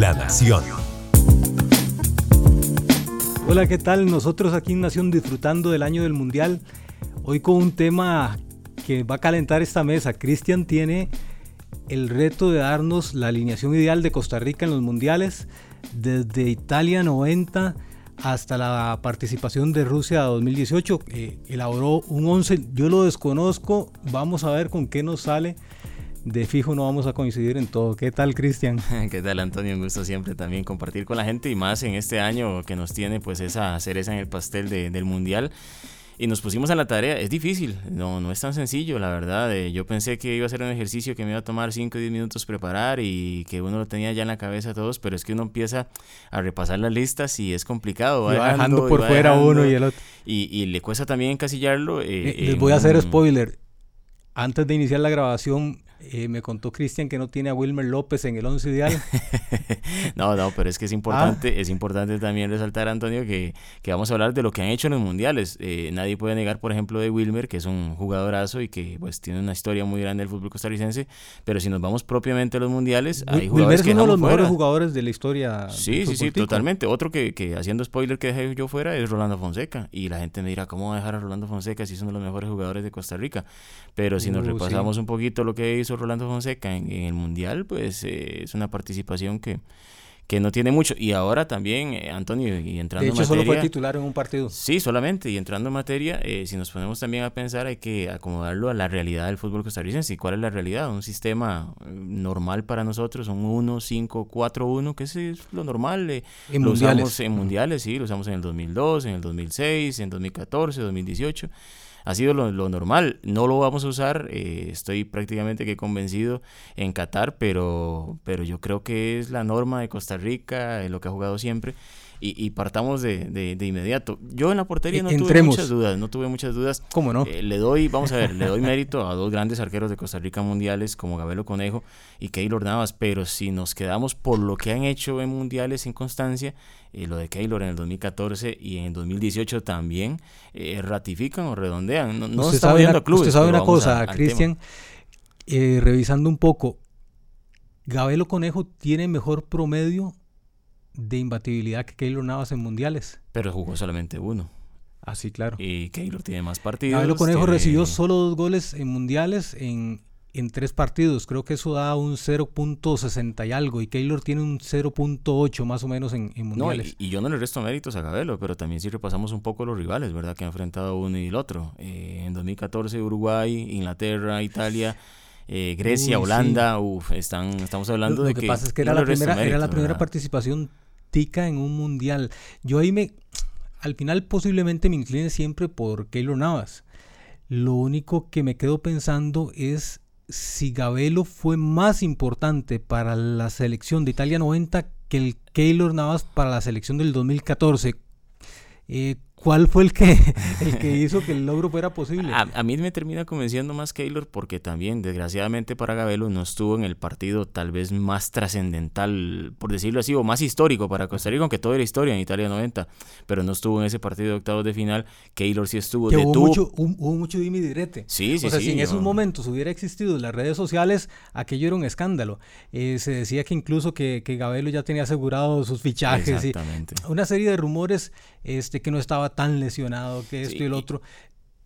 La Nación. Hola, ¿qué tal? Nosotros aquí en Nación disfrutando del año del Mundial. Hoy con un tema que va a calentar esta mesa. Cristian tiene el reto de darnos la alineación ideal de Costa Rica en los mundiales desde Italia 90 hasta la participación de Rusia 2018. Eh, elaboró un 11, yo lo desconozco, vamos a ver con qué nos sale. De fijo no vamos a coincidir en todo. ¿Qué tal, Cristian? ¿Qué tal, Antonio? Un gusto siempre también compartir con la gente y más en este año que nos tiene pues esa cereza en el pastel del Mundial y nos pusimos a la tarea. Es difícil, no, no es tan sencillo, la verdad. Eh, yo pensé que iba a ser un ejercicio que me iba a tomar 5 o 10 minutos preparar y que uno lo tenía ya en la cabeza todos, pero es que uno empieza a repasar las listas y es complicado. Va, dejando, por fuera uno y el otro. Y, le cuesta también encasillarlo. Eh, les voy a hacer spoiler. Antes de iniciar la grabación, eh, me contó Cristian que no tiene a Wilmer López en el 11 ideal. no, no, pero es que es importante, ah. es importante también resaltar, Antonio, que, que, vamos a hablar de lo que han hecho en los mundiales. Eh, nadie puede negar, por ejemplo, de Wilmer, que es un jugadorazo y que pues tiene una historia muy grande del fútbol costarricense, pero si nos vamos propiamente a los mundiales, hay jugadores Wilmer es uno de los mejores jugadores de la historia. Sí, sí, sí, totalmente. Otro que, que, haciendo spoiler que dejé yo fuera es Rolando Fonseca. Y la gente me dirá, ¿cómo va a dejar a Rolando Fonseca si es uno de los mejores jugadores de Costa Rica? Pero si nos uh, repasamos un poquito lo que hizo Rolando Fonseca en, el Mundial, pues eh, es una participación que, que no tiene mucho. Y ahora también, eh, Antonio, y entrando de hecho, solo fue titular en un partido. Sí, solamente. Y entrando en materia, eh, si nos ponemos también a pensar, hay que acomodarlo a la realidad del fútbol costarricense. ¿Y cuál es la realidad? Un sistema normal para nosotros, un 1, 5, 4, 1, que es lo normal. en lo mundiales. usamos en mundiales, sí, lo usamos en el 2002, en el 2006, en 2014, 2018 ha sido lo, normal. No lo vamos a usar, eh, estoy prácticamente que convencido en Qatar, pero, pero yo creo que es la norma de Costa Rica, lo que ha jugado siempre. Y, partamos de, de, inmediato. Yo en la portería no tuve muchas dudas, no tuve muchas dudas. ¿Cómo no? Eh, le doy, vamos a ver, le doy mérito a dos grandes arqueros de Costa Rica mundiales como Gabelo Conejo y Keylor Navas, pero si nos quedamos por lo que han hecho en mundiales en constancia, eh, lo de Keylor en el 2014 y en el 2018 también eh, ratifican o redondean. No, no sabe una, clubes, Usted sabe una cosa, Cristian, eh, revisando un poco, Gabelo Conejo tiene mejor promedio de imbatibilidad que Keylor Navas en mundiales. Pero jugó solamente uno. Ah, sí, claro. Y Keylor tiene más partidos. Gabelo Conejo recibió solo dos goles en mundiales en en tres partidos. Creo que eso da un 0.60 y algo. Y Keylor tiene un 0.8 más o menos en, mundiales. y, yo no le resto méritos a Gabelo, pero también si repasamos un poco los rivales, ¿verdad? Que han enfrentado uno y el otro. Eh, en 2014 Uruguay, Inglaterra, Italia. Eh, Grecia, Holanda, están, estamos hablando de que... Lo que pasa es que era, la primera, era la primera participación tica en un mundial. Yo ahí me... Al final posiblemente me incline siempre por Keylor Navas. Lo único que me quedo pensando es si Gabelo fue más importante para la selección de Italia 90 que el Keylor Navas para la selección del 2014. Eh, ¿Cuál fue el que, el que hizo que el logro fuera posible? A, mí me termina convenciendo más Keylor porque también, desgraciadamente para Gabelo, no estuvo en el partido tal vez más trascendental, por decirlo así, o más histórico para Costa Rica, aunque todo era historia en Italia 90, pero no estuvo en ese partido de octavos de final. Keylor sí estuvo. Que hubo, mucho, hubo mucho dime y direte. Sí, sí, o sea, sí, si en esos momentos hubiera existido las redes sociales, aquello era un escándalo. Eh, se decía que incluso que, que Gabelo ya tenía asegurado sus fichajes. Exactamente. Y una serie de rumores este, que no estaba tan lesionado, que esto y el otro.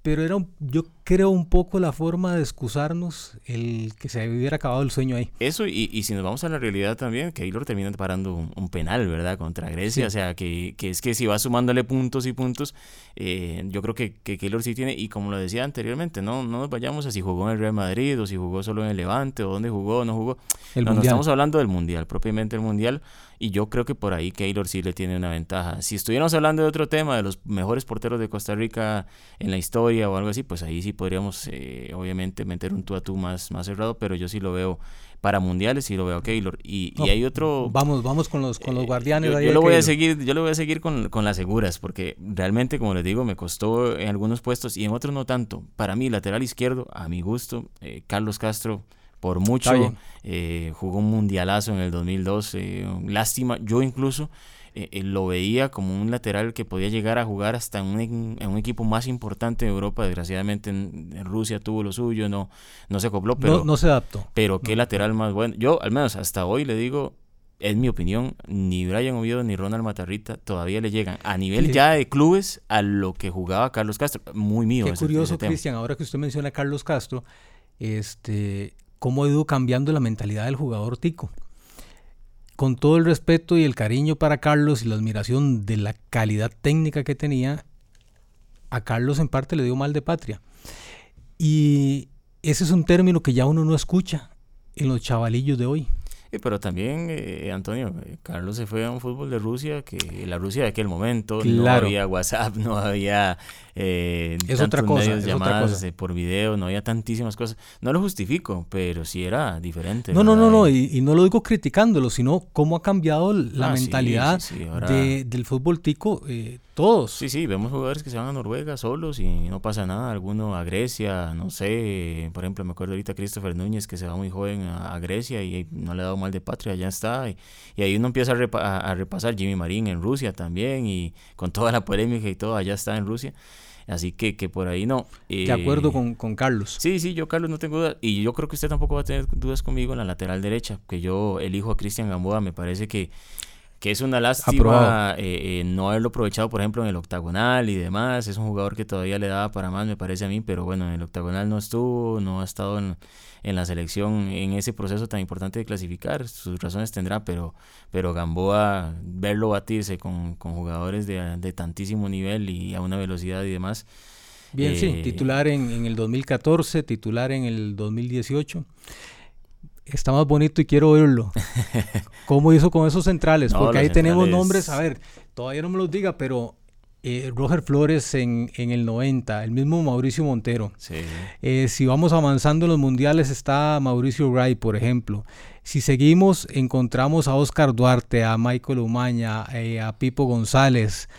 Pero era, yo creo, un poco la forma de excusarnos el que se hubiera acabado el sueño ahí. Eso, y, y si nos vamos a la realidad también, Keylor termina parando un, penal, ¿verdad? Contra Grecia. O sea, que, que, es que si va sumándole puntos y puntos, eh, yo creo que, que Keylor sí tiene, y como lo decía anteriormente, no, no nos vayamos a si jugó en el Real Madrid, o si jugó solo en el Levante, o dónde jugó o no jugó. El no, estamos hablando del Mundial, propiamente el Mundial. Y yo creo que por ahí Keylor sí le tiene una ventaja. Si estuviéramos hablando de otro tema, de los mejores porteros de Costa Rica en la historia o algo así, pues ahí sí podríamos, eh, obviamente, meter un tú a tú más, más cerrado, pero yo sí lo veo para mundiales y lo veo a Keylor. Y, y hay otro... Vamos, vamos con los, con los eh, guardianes. yo, lo voy a seguir, yo lo voy a seguir con, con, las seguras, porque realmente, como les digo, me costó en algunos puestos y en otros no tanto. Para mí, lateral izquierdo, a mi gusto, eh, Carlos Castro por mucho. Eh, jugó un mundialazo en el 2002. lástima, yo incluso eh, eh, lo veía como un lateral que podía llegar a jugar hasta en un, equipo más importante de Europa. Desgraciadamente en, Rusia tuvo lo suyo, no, no se acopló, pero no, se adaptó. Pero qué lateral más bueno. Yo, al menos hasta hoy, le digo, es mi opinión, ni Brian Oviedo ni Ronald Matarrita todavía le llegan a nivel ya de clubes a lo que jugaba Carlos Castro. Muy mío. Qué curioso, Cristian, ahora que usted menciona a Carlos Castro, este, cómo ha ido cambiando la mentalidad del jugador tico. Con todo el respeto y el cariño para Carlos y la admiración de la calidad técnica que tenía, a Carlos en parte le dio mal de patria. Y ese es un término que ya uno no escucha en los chavalillos de hoy pero también, eh, Antonio, eh, Carlos se fue a un fútbol de Rusia, que la Rusia de aquel momento no había WhatsApp, no había eh, es otra cosa, llamadas por video, no había tantísimas cosas. No lo justifico, pero sí era diferente. No, no, no, no, y, no lo digo criticándolo, sino cómo ha cambiado la ah, mentalidad del fútbol tico. Eh, todos. Sí, sí, vemos jugadores que se van a Noruega solos y no pasa nada. Alguno a Grecia, no sé. Por ejemplo, me acuerdo ahorita Christopher Núñez que se va muy joven a, Grecia y no le ha dado mal de patria, ya está. Y, ahí uno empieza a, repasar Jimmy Marín en Rusia también y con toda la polémica y todo, allá está en Rusia. Así que, que por ahí no. de acuerdo con, con, Carlos. Sí, sí, yo Carlos no tengo dudas. Y yo creo que usted tampoco va a tener dudas conmigo en la lateral derecha, que yo elijo a Cristian Gamboa, me parece que que es una lástima eh, eh, no haberlo aprovechado, por ejemplo, en el octagonal y demás. Es un jugador que todavía le daba para más, me parece a mí, pero bueno, en el octagonal no estuvo, no ha estado en, la selección en ese proceso tan importante de clasificar. Sus razones tendrá, pero, pero Gamboa, verlo batirse con, jugadores de, tantísimo nivel y a una velocidad y demás. Bien, sí, eh, titular en, en el 2014, titular en el 2018 está más bonito y quiero oírlo. ¿Cómo hizo con esos centrales? Porque ahí tenemos nombres, a ver, todavía no me los diga, pero eh, Roger Flores en, en, el 90, el mismo Mauricio Montero. Eh, si vamos avanzando en los mundiales está Mauricio Wright, por ejemplo. Si seguimos, encontramos a Oscar Duarte, a Michael Umaña, eh, a Pipo González.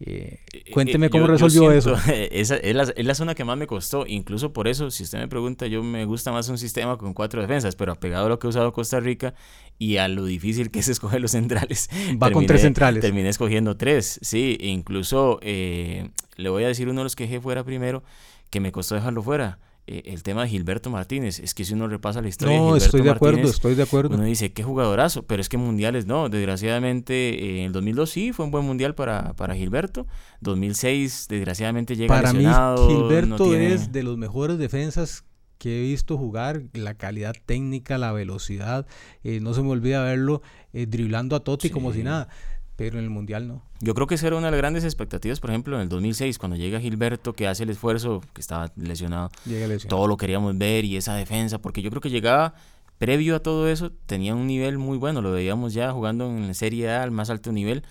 Eh, eh, cuénteme cómo resolvió eso. Esa es la, zona que más me costó. Incluso por eso, si usted me pregunta, yo me gusta más un sistema con cuatro defensas, pero apegado a lo que ha usado Costa Rica y a lo difícil que es escoger los centrales. Va con tres centrales. Terminé escogiendo tres, sí. Incluso eh, le voy a decir uno de los que dejé fuera primero, que me costó dejarlo fuera. Eh, el tema de Gilberto Martínez. Es que si uno repasa la historia no, de estoy de acuerdo, estoy de acuerdo. Uno dice, qué jugadorazo, pero es que mundiales no. Desgraciadamente, eh, en el 2002 sí fue un buen mundial para, para Gilberto. 2006, desgraciadamente, llega Para mí, Gilberto es de los mejores defensas que he visto jugar, la calidad técnica, la velocidad. Eh, no se me olvida verlo driblando a Totti como si nada pero en el Mundial no. Yo creo que esa era una de las grandes expectativas, por ejemplo, en el 2006, cuando llega Gilberto, que hace el esfuerzo, que estaba lesionado, todo lo queríamos ver y esa defensa, porque yo creo que llegaba, previo a todo eso, tenía un nivel muy bueno, lo veíamos ya jugando en la Serie A al más alto nivel,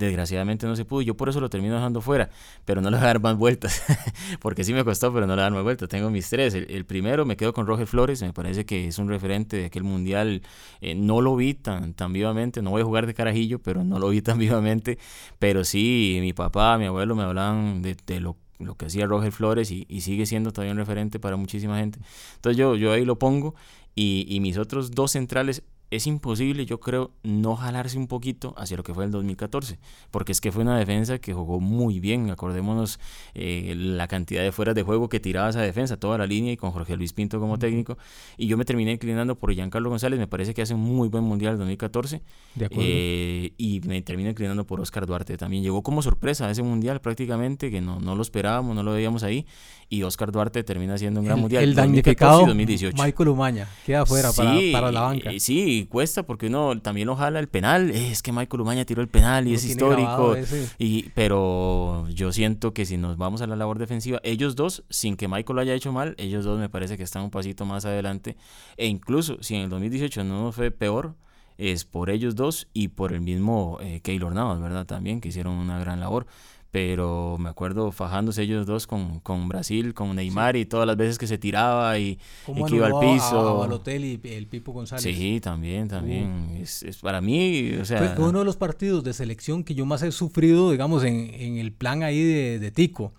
Desgraciadamente no se pudo. Yo por eso lo termino dejando fuera. Pero no le voy a dar más vueltas. porque sí me costó, pero no le voy a dar más vueltas. Tengo mis tres. El, primero me quedo con Roger Flores. Me parece que es un referente de aquel mundial. Eh, no lo vi tan, tan vivamente. No voy a jugar de carajillo, pero no lo vi tan vivamente. Pero sí, mi papá, mi abuelo me hablaban de, lo lo que hacía Roger Flores y, sigue siendo todavía un referente para muchísima gente. Entonces yo, yo ahí lo pongo y mis otros dos centrales es imposible, yo creo, no jalarse un poquito hacia lo que fue el 2014, porque es que fue una defensa que jugó muy bien, acordémonos eh, la cantidad de fueras de juego que tiraba esa defensa, toda la línea y con Jorge Luis Pinto como técnico, y yo me terminé inclinando por Giancarlo González, me parece que hace un muy buen mundial el 2014, eh, y me terminé inclinando por Oscar Duarte también, llegó como sorpresa a ese mundial prácticamente, que no, no lo esperábamos, no lo veíamos ahí, y Oscar Duarte termina siendo un gran mundial. El damnificado 2018. Michael Umaña queda afuera para, para, la banca. Sí, cuesta porque uno también lo jala el penal. Es que Michael Umaña tiró el penal y es histórico. Y, pero yo siento que si nos vamos a la labor defensiva, ellos dos, sin que Michael lo haya hecho mal, ellos dos me parece que están un pasito más adelante. E incluso si en el 2018 no fue peor, es por ellos dos y por el mismo eh, Keylor Navas, ¿verdad? También que hicieron una gran labor pero me acuerdo fajándose ellos dos con, con Brasil, con Neymar y todas las veces que se tiraba y, que iba al piso. A, hotel y el Pipo González. Sí, también, también. Es, es, para mí, o sea... Fue uno de los partidos de selección que yo más he sufrido, digamos, en, en el plan ahí de, de Tico.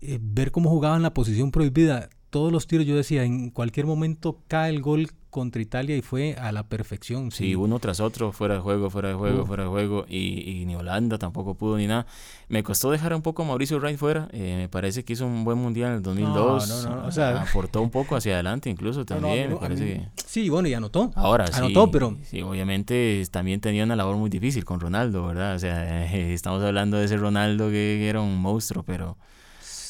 Eh, ver cómo jugaban la posición prohibida todos los tiros, yo decía, en cualquier momento cae el gol contra Italia y fue a la perfección. Sí, uno tras otro, fuera de juego, fuera de juego, fuera de juego, y, ni Holanda tampoco pudo ni nada. Me costó dejar un poco a Mauricio Wright fuera, eh, me parece que hizo un buen mundial en el 2002, no, no, no, o sea, aportó un poco hacia adelante incluso también, me parece Sí, bueno, y anotó. Ahora anotó, sí, pero... Sí, obviamente también tenía una labor muy difícil con Ronaldo, ¿verdad? O sea, estamos hablando de ese Ronaldo que era un monstruo, pero...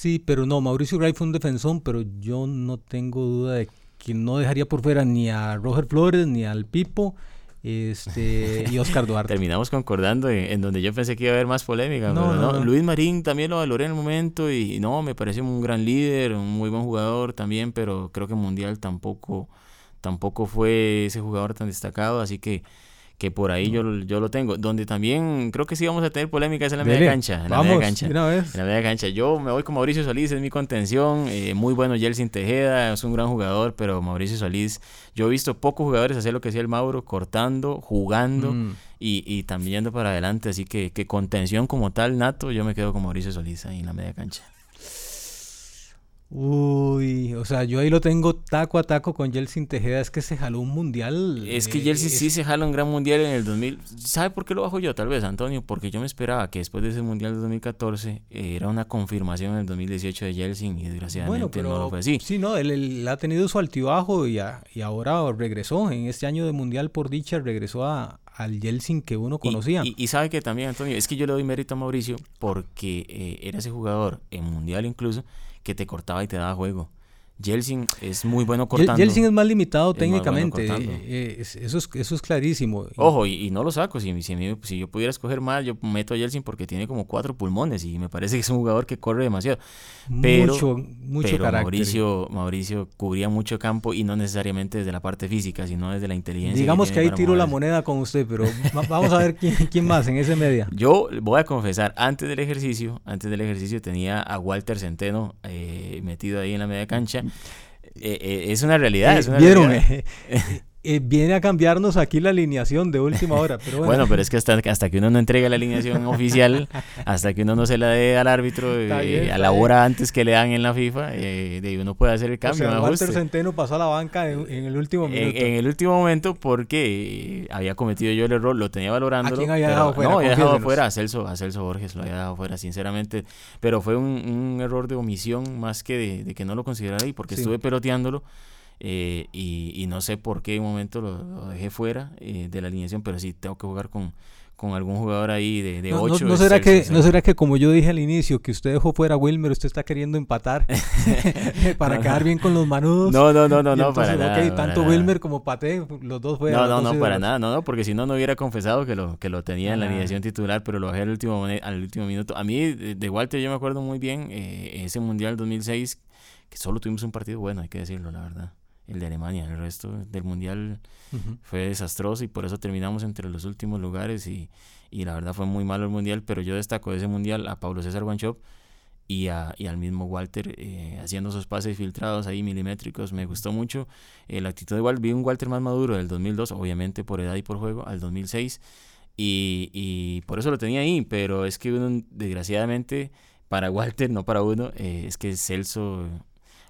Sí, pero no, Mauricio Wright fue un defensor, pero yo no tengo duda de que no dejaría por fuera ni a Roger Flores ni al Pipo este, y Oscar Duarte. Terminamos concordando en, donde yo pensé que iba a haber más polémica. No, no, Luis Marín también lo valoré en el momento y no, me parece un gran líder, un muy buen jugador también, pero creo que Mundial tampoco, tampoco fue ese jugador tan destacado, así que que por ahí yo, yo lo tengo. Donde también creo que sí vamos a tener polémica es en la media cancha. En la media cancha. En la media cancha. Yo me voy con Mauricio Solís, es mi contención. Eh, muy bueno Jelsin Tejeda, es un gran jugador, pero Mauricio Solís, yo he visto pocos jugadores hacer lo que hacía el Mauro, cortando, jugando mm. y, y también yendo para adelante. Así que, que contención como tal, nato, yo me quedo con Mauricio Solís ahí en la media cancha. Uy, o sea, yo ahí lo tengo taco a taco con Jelsin Tejeda, es que se jaló un mundial. Es que eh, sí se jala un gran mundial en el 2000. ¿Sabe por qué lo bajo yo, tal vez, Antonio? Porque yo me esperaba que después de ese mundial de 2014 eh, era una confirmación en el 2018 de Jelsin y desgraciadamente no lo fue así. Sí, no, él, ha tenido su altibajo y, y ahora regresó. En este año de mundial, por dicha, regresó a, al Jelsin que uno conocía. Y, sabe que también, Antonio, es que yo le doy mérito a Mauricio porque eh, era ese jugador en mundial incluso que te cortaba y te daba juego. Jelsin es muy bueno cortando. Jelsin es más limitado técnicamente. Eh, eso, es, eso es clarísimo. Ojo, y, no lo saco. Si, si, yo pudiera escoger más, yo meto a Jelsin porque tiene como cuatro pulmones y me parece que es un jugador que corre demasiado. Pero, mucho, mucho pero Mauricio, Mauricio cubría mucho campo y no necesariamente desde la parte física, sino desde la inteligencia. Digamos que, ahí tiro la moneda con usted, pero vamos a ver quién, quién más en ese media. Yo voy a confesar, antes del ejercicio, antes del ejercicio tenía a Walter Centeno eh, metido ahí en la media cancha. Eh, eh, es una realidad. es una Vieron, Eh, viene a cambiarnos aquí la alineación de última hora. Pero bueno. pero es que hasta, hasta que uno no entrega la alineación oficial, hasta que uno no se la dé al árbitro a la hora antes que le dan en la FIFA, eh, de uno puede hacer el cambio. O sea, Walter Centeno pasó a la banca en, el último momento. En, el último momento porque había cometido yo el error, lo tenía valorando. ¿A quién había dejado fuera? No, había dejado fuera a Celso, a Celso Borges, lo había dejado fuera, sinceramente. Pero fue un, error de omisión más que de, que no lo considerara ahí, porque estuve peloteándolo. Eh, y, no sé por qué en un momento lo, dejé fuera eh, de la alineación, pero sí tengo que jugar con, con algún jugador ahí de, de 8. No, será que, ¿No será que como yo dije al inicio, que usted dejó fuera a Wilmer, usted está queriendo empatar para quedar bien con los manudos? No, no, no, no, no para nada. tanto Wilmer como Pate, los dos fueron. No, no, no, para nada, no, no, porque si no, no hubiera confesado que lo, que lo tenía en la alineación titular, pero lo dejé al último, al último minuto. A mí, de Walter, yo me acuerdo muy bien eh, ese Mundial 2006, que solo tuvimos un partido bueno, hay que decirlo, la verdad el de Alemania. El resto del mundial fue desastroso y por eso terminamos entre los últimos lugares y, y, la verdad fue muy malo el mundial, pero yo destaco de ese mundial a Pablo César Guanchop y, a, y al mismo Walter eh, haciendo sus pases filtrados ahí milimétricos. Me gustó mucho eh, la actitud de Walter. Vi un Walter más maduro del 2002, obviamente por edad y por juego, al 2006 y, y por eso lo tenía ahí, pero es que uno, desgraciadamente para Walter, no para uno, eh, es que Celso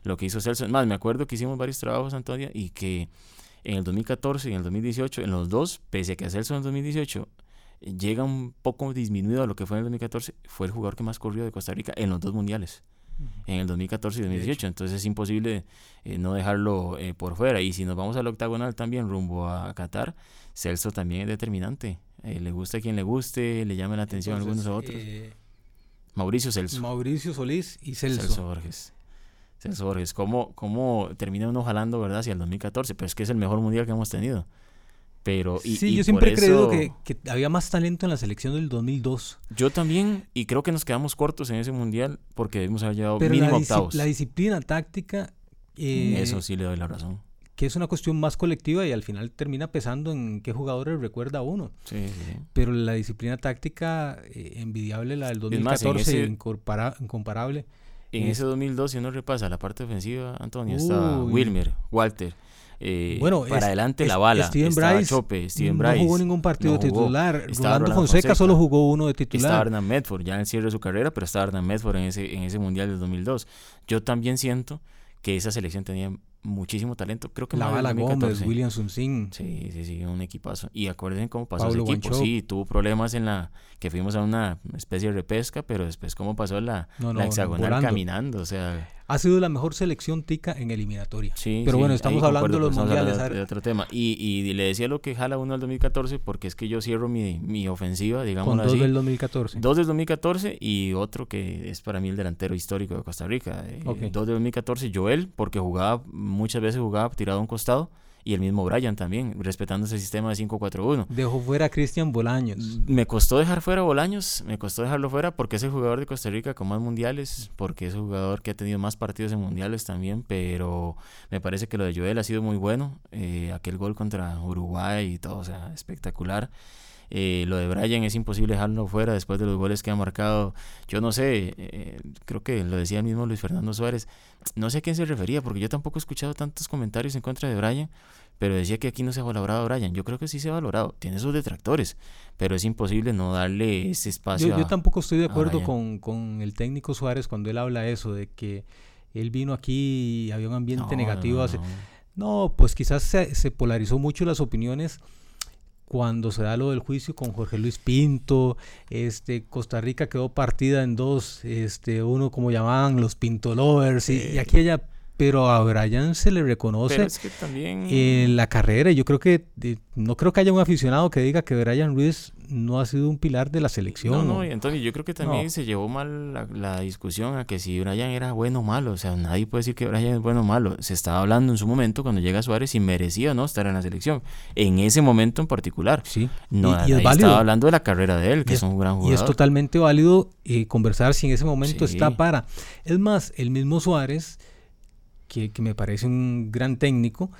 lo que hizo Celso. Más, me acuerdo que hicimos varios trabajos, Antonia, y que en el 2014 y en el 2018, en los dos, pese a que Celso en el 2018 eh, llega un poco disminuido a lo que fue en el 2014, fue el jugador que más corrió de Costa Rica en los dos mundiales. En el 2014 y 2018, entonces es imposible eh, no dejarlo eh, por fuera. Y si nos vamos al octagonal también rumbo a Qatar, Celso también es determinante. le gusta a quien le guste, le llama la atención a algunos a otros. Mauricio Celso. Mauricio Solís y Celso. Celso Borges. Borges, ¿cómo, cómo termina uno jalando, verdad, hacia el 2014? Pero es que es el mejor mundial que hemos tenido. Pero, y, sí, yo siempre he creído que, había más talento en la selección del 2002. Yo también, y creo que nos quedamos cortos en ese mundial porque debimos haber llegado mínimo la octavos. La disciplina táctica. Eh, Eso sí le doy la razón. Que es una cuestión más colectiva y al final termina pesando en qué jugadores recuerda uno. Sí, sí. Pero la disciplina táctica, eh, envidiable, la del 2014, incomparable. En ese 2002, si uno repasa la parte ofensiva, Antonio, estaba Wilmer, Walter. Eh, bueno, para adelante la bala. Steven Bryce, Chope, Steven Bryce. No jugó ningún partido titular. Rolando Fonseca, solo jugó uno de titular. Estaba Hernán Medford, ya en el cierre de su carrera, pero estaba Hernán Medford en ese, en ese Mundial del 2002. Yo también siento que esa selección tenía muchísimo talento. Creo que la Bala Gómez, William Sí, sí, sí, un equipazo. Y acuérdense cómo pasó ese equipo. Sí, tuvo problemas en la que fuimos a una especie de repesca, pero después cómo pasó la, la hexagonal caminando, o sea, ha sido la mejor selección tica en eliminatoria. Sí, pero bueno, estamos hablando de los mundiales. De, otro tema. Y, y, le decía lo que jala uno al 2014 porque es que yo cierro mi, mi ofensiva, digamos Con dos del 2014. Dos del 2014 y otro que es para mí el delantero histórico de Costa Rica. Eh, dos del 2014, Joel, porque jugaba, muchas veces jugaba tirado a un costado y el mismo Brian también, respetando ese sistema de 5-4-1. Dejó fuera a Cristian Bolaños. Me costó dejar fuera a Bolaños, me costó dejarlo fuera porque es el jugador de Costa Rica con más mundiales, porque es el jugador que ha tenido más partidos en mundiales también, pero me parece que lo de Joel ha sido muy bueno. Eh, aquel gol contra Uruguay y todo, o sea, espectacular. Eh, lo de Brian es imposible dejarlo fuera después de los goles que ha marcado. Yo no sé, eh, creo que lo decía el mismo Luis Fernando Suárez. No sé a quién se refería, porque yo tampoco he escuchado tantos comentarios en contra de Brian, pero decía que aquí no se ha valorado a Brian. Yo creo que sí se ha valorado, tiene sus detractores, pero es imposible no darle ese espacio. Yo, yo tampoco estoy de acuerdo con, con, el técnico Suárez cuando él habla eso, de que él vino aquí y había un ambiente negativo. No, pues quizás se, se polarizó mucho las opiniones cuando se da lo del juicio con Jorge Luis Pinto, este, Costa Rica quedó partida en dos, este, uno como llamaban los Pinto Lovers, y, y aquí ella pero a Brian se le reconoce en la carrera. Yo creo que no creo que haya un aficionado que diga que Brian Ruiz no ha sido un pilar de la selección. No, no, y entonces yo creo que también se llevó mal la, discusión a que si Brian era bueno o malo. O sea, nadie puede decir que Brian es bueno o malo. Se estaba hablando en su momento cuando llega Suárez y merecía no estar en la selección. En ese momento en particular. Sí. No, y, es válido. Estaba hablando de la carrera de él, que es, un gran jugador. Y es totalmente válido eh, conversar si en ese momento está para. Es más, el mismo Suárez que, me parece un gran técnico,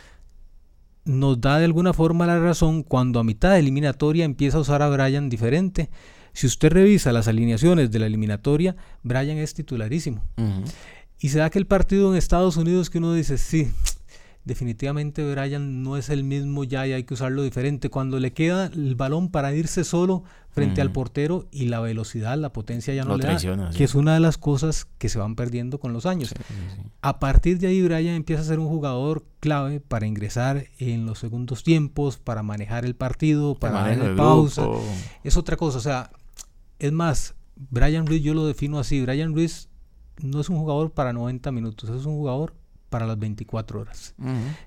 nos da de alguna forma la razón cuando a mitad de eliminatoria empieza a usar a Brian diferente. Si usted revisa las alineaciones de la eliminatoria, Brian es titularísimo. Y se da que el partido en Estados Unidos que uno dice, sí, definitivamente Brian no es el mismo ya y hay que usarlo diferente. Cuando le queda el balón para irse solo frente al portero y la velocidad, la potencia ya no le da, que es una de las cosas que se van perdiendo con los años. A partir de ahí Brian empieza a ser un jugador clave para ingresar en los segundos tiempos, para manejar el partido, para darle pausa. Es otra cosa, o sea, es más, Brian Ruiz yo lo defino así, Brian Ruiz no es un jugador para 90 minutos, es un jugador para las 24 horas.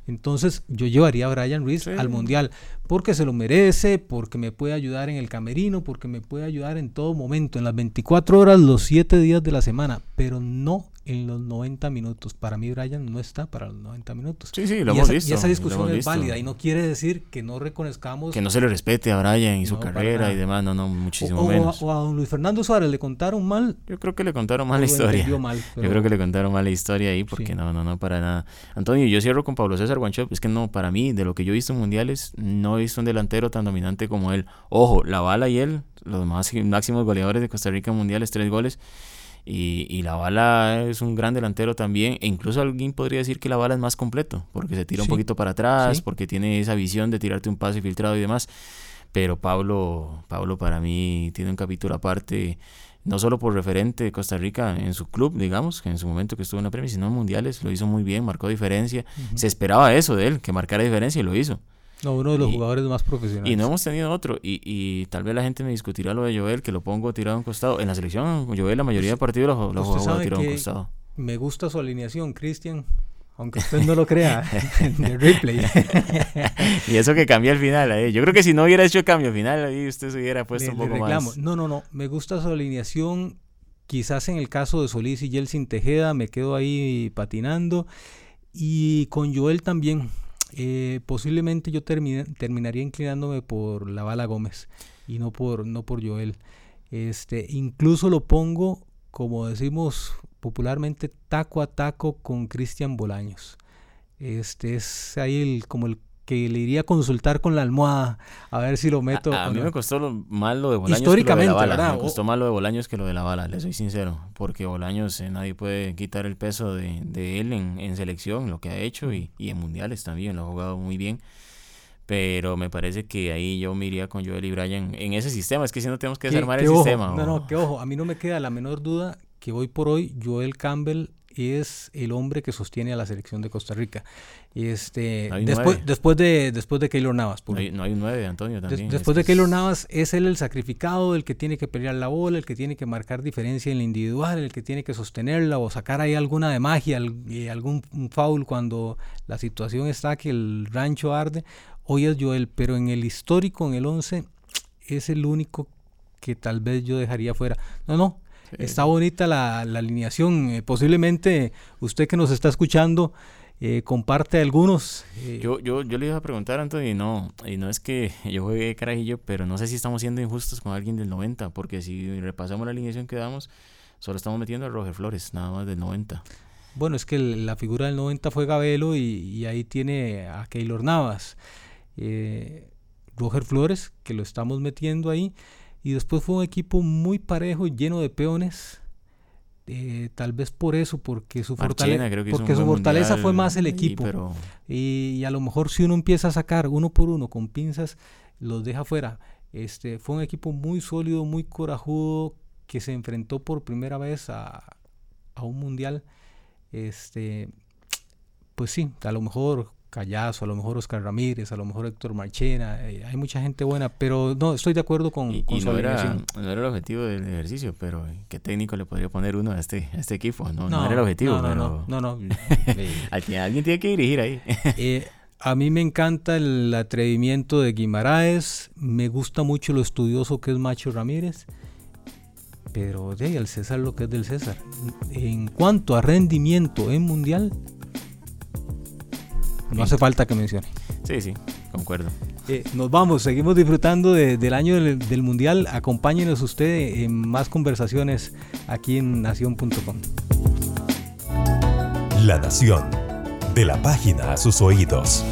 Entonces yo llevaría a Brian Ruiz al Mundial porque se lo merece, porque me puede ayudar en el camerino, porque me puede ayudar en todo momento, en las 24 horas, los 7 días de la semana, pero no en los 90 minutos. Para mí Brian no está para los 90 minutos. Sí, sí, lo hemos esa, visto. Y esa discusión es válida y no quiere decir que no reconozcamos... Que no se le respete a Brian y su carrera y demás, no, no, muchísimo menos. O a, don Luis Fernando Suárez le contaron mal. Yo creo que le contaron mal la historia. Yo creo que le contaron mal la historia ahí porque no, no, no, para nada. Antonio, yo cierro con Pablo César Guanchop. Es que no, para mí, de lo que yo he visto en mundiales, no he visto un delantero tan dominante como él. Ojo, la bala y él, los más, máximos goleadores de Costa Rica mundiales, tres goles. Y, la bala es un gran delantero también. E incluso alguien podría decir que la bala es más completo, porque se tira un poquito para atrás, porque tiene esa visión de tirarte un pase filtrado y demás. Pero Pablo, Pablo para mí tiene un capítulo aparte, no solo por referente de Costa Rica en su club, digamos, que en su momento que estuvo en la Premier, sino en mundiales, lo hizo muy bien, marcó diferencia. Se esperaba eso de él, que marcara diferencia y lo hizo. No, uno de los jugadores más profesionales. Y no hemos tenido otro. Y, y, tal vez la gente me discutirá lo de Joel, que lo pongo tirado a un costado. En la selección, Joel la mayoría de partidos lo, lo jugó tirado a un costado. Me gusta su alineación, Cristian. Aunque usted no lo crea, en el replay. y eso que cambió al final. Eh. Yo creo que si no hubiera hecho el cambio al final, ahí usted se hubiera puesto un poco más. No, no, no. Me gusta su alineación. Quizás en el caso de Solís y Jelsin Tejeda me quedo ahí patinando. Y con Joel también. Eh, posiblemente yo terminaría inclinándome por la bala Gómez y no por, no por Joel. Este, incluso lo pongo, como decimos popularmente, taco a taco con Cristian Bolaños. Este es ahí el, como el que le iría a consultar con la almohada a ver si lo meto. A, mí me costó lo, más lo de Bolaños Históricamente, que lo de la bala. Me costó más lo de Bolaños que lo de la bala, le soy sincero. Porque Bolaños eh, nadie puede quitar el peso de, de él en, en, selección, lo que ha hecho y, y, en mundiales también, lo ha jugado muy bien. Pero me parece que ahí yo me iría con Joel y Brian en ese sistema. Es que si no tenemos que desarmar el sistema. No, no, que ojo, a mí no me queda la menor duda que hoy por hoy Joel Campbell es el hombre que sostiene a la selección de Costa Rica. Este, después, después, de, después de Keylor Navas. No hay, un 9, Antonio, también. después de Keylor Navas, es él el sacrificado, el que tiene que pelear la bola, el que tiene que marcar diferencia en la individual, el que tiene que sostenerla o sacar ahí alguna de magia, algún foul cuando la situación está que el rancho arde. Hoy es Joel, pero en el histórico, en el 11, es el único que tal vez yo dejaría fuera. No, no, está bonita la, alineación. Eh, posiblemente usted que nos está escuchando eh, comparte algunos. Eh. Yo, yo, yo le iba a preguntar, Antonio, y no, y no es que yo juegue carajillo, pero no sé si estamos siendo injustos con alguien del 90, porque si repasamos la alineación que damos, solo estamos metiendo a Roger Flores, nada más del 90. Bueno, es que la figura del 90 fue Gabelo y, ahí tiene a Keylor Navas. Roger Flores, que lo estamos metiendo ahí. Y después fue un equipo muy parejo, lleno de peones. Eh, tal vez por eso, porque su, fortaleza, porque su fortaleza fue más el equipo. Y, a lo mejor si uno empieza a sacar uno por uno con pinzas, los deja fuera. Este, fue un equipo muy sólido, muy corajudo, que se enfrentó por primera vez a, a un mundial. Este, pues sí, a lo mejor Callazo, a lo mejor Oscar Ramírez, a lo mejor Héctor Marchena, eh, hay mucha gente buena, pero no, estoy de acuerdo con, y, no, era, no, era, el objetivo del ejercicio, pero eh, ¿qué técnico le podría poner uno a este, a este equipo? No, no, era el objetivo, no, no, no, no, alguien tiene que dirigir ahí. Eh, a mí me encanta el atrevimiento de Guimaraes, me gusta mucho lo estudioso que es Macho Ramírez, pero de el César lo que es del César. En cuanto a rendimiento en mundial, no hace falta que mencione. Sí, sí, concuerdo. Eh, nos vamos, seguimos disfrutando del año del, Mundial. Acompáñenos usted en más conversaciones aquí en nación.com. La Nación, de la página a sus oídos.